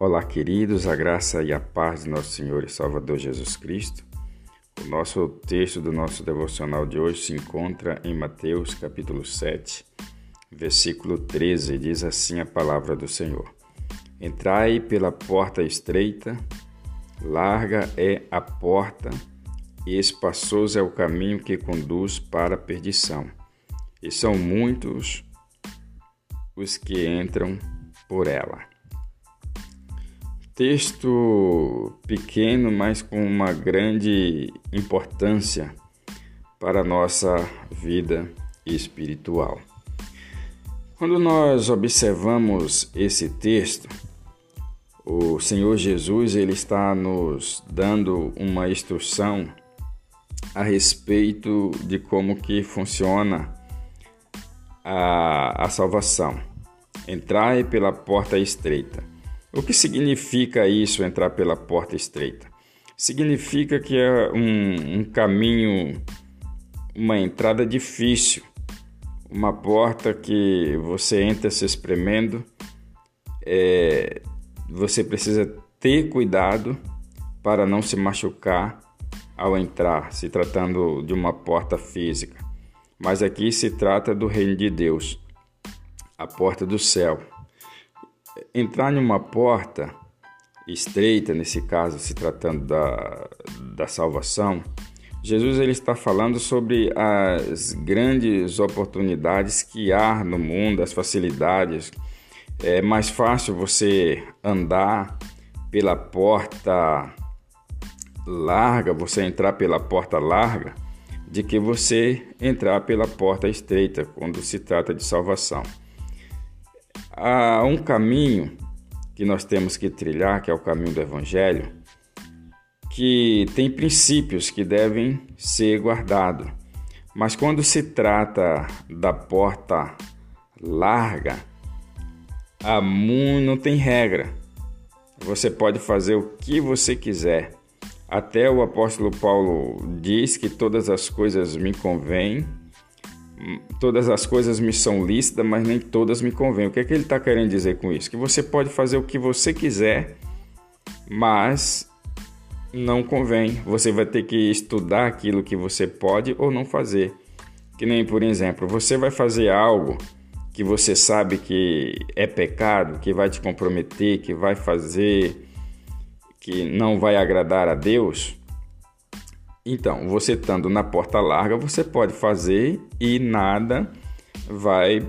Olá, queridos, a graça e a paz de nosso Senhor e Salvador Jesus Cristo. O nosso texto do nosso devocional de hoje se encontra em Mateus, capítulo 7, versículo 13. Diz assim a palavra do Senhor: Entrai pela porta estreita, larga é a porta e espaçoso é o caminho que conduz para a perdição, e são muitos os que entram por ela. Texto pequeno, mas com uma grande importância para a nossa vida espiritual. Quando nós observamos esse texto, o Senhor Jesus ele está nos dando uma instrução a respeito de como que funciona a, a salvação. Entrai pela porta estreita. O que significa isso, entrar pela porta estreita? Significa que é um, um caminho, uma entrada difícil, uma porta que você entra se espremendo, é, você precisa ter cuidado para não se machucar ao entrar, se tratando de uma porta física. Mas aqui se trata do reino de Deus, a porta do céu entrar em uma porta estreita, nesse caso, se tratando da, da salvação, Jesus ele está falando sobre as grandes oportunidades que há no mundo, as facilidades. É mais fácil você andar pela porta larga, você entrar pela porta larga, de que você entrar pela porta estreita quando se trata de salvação. Há um caminho que nós temos que trilhar, que é o caminho do Evangelho, que tem princípios que devem ser guardados. Mas quando se trata da porta larga, não tem regra. Você pode fazer o que você quiser. Até o apóstolo Paulo diz que todas as coisas me convêm, todas as coisas me são lícitas, mas nem todas me convêm. O que é que ele está querendo dizer com isso? Que você pode fazer o que você quiser, mas não convém. Você vai ter que estudar aquilo que você pode ou não fazer. Que nem, por exemplo, você vai fazer algo que você sabe que é pecado, que vai te comprometer, que vai fazer que não vai agradar a Deus, então, você estando na porta larga, você pode fazer e nada vai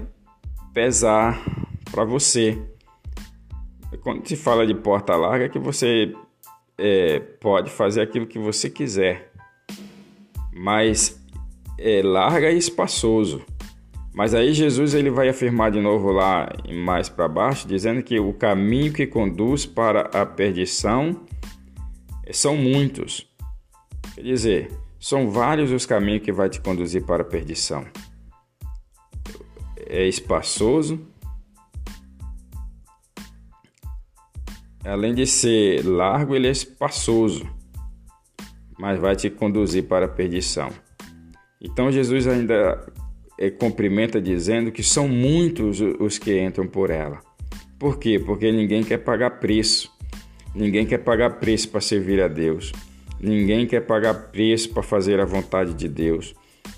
pesar para você. Quando se fala de porta larga, é que você é, pode fazer aquilo que você quiser, mas é larga e espaçoso. Mas aí Jesus ele vai afirmar de novo lá mais para baixo, dizendo que o caminho que conduz para a perdição são muitos. Quer dizer, são vários os caminhos que vai te conduzir para a perdição. É espaçoso. Além de ser largo, ele é espaçoso, mas vai te conduzir para a perdição. Então Jesus ainda é, cumprimenta dizendo que são muitos os que entram por ela. Por quê? Porque ninguém quer pagar preço. Ninguém quer pagar preço para servir a Deus. Ninguém quer pagar preço para fazer a vontade de Deus.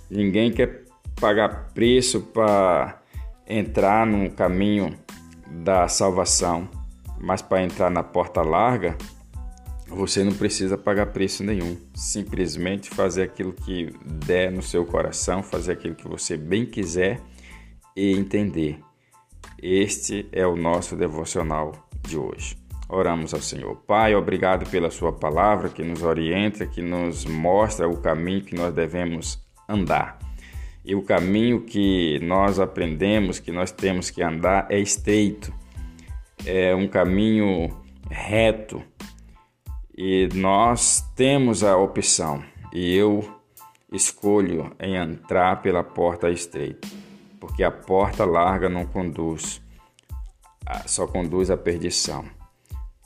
Ninguém quer pagar preço para entrar no caminho da salvação. Mas para entrar na porta larga, você não precisa pagar preço nenhum. Simplesmente fazer aquilo que der no seu coração, fazer aquilo que você bem quiser e entender. Este é o nosso devocional de hoje. Oramos ao Senhor. Pai, obrigado pela Sua palavra que nos orienta, que nos mostra o caminho que nós devemos andar. E o caminho que nós aprendemos, que nós temos que andar, é estreito, é um caminho reto. E nós temos a opção, e eu escolho em entrar pela porta estreita, porque a porta larga não conduz, só conduz à perdição.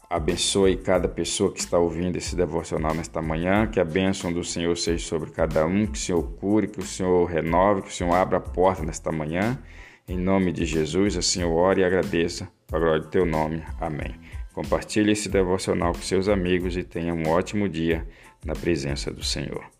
Abençoe cada pessoa que está ouvindo esse devocional nesta manhã, que a bênção do Senhor seja sobre cada um, que o Senhor cure, que o Senhor renove, que o Senhor abra a porta nesta manhã. Em nome de Jesus, assim eu oro e agradeço. Para a glória do teu nome. Amém. Compartilhe esse devocional com seus amigos e tenha um ótimo dia na presença do Senhor.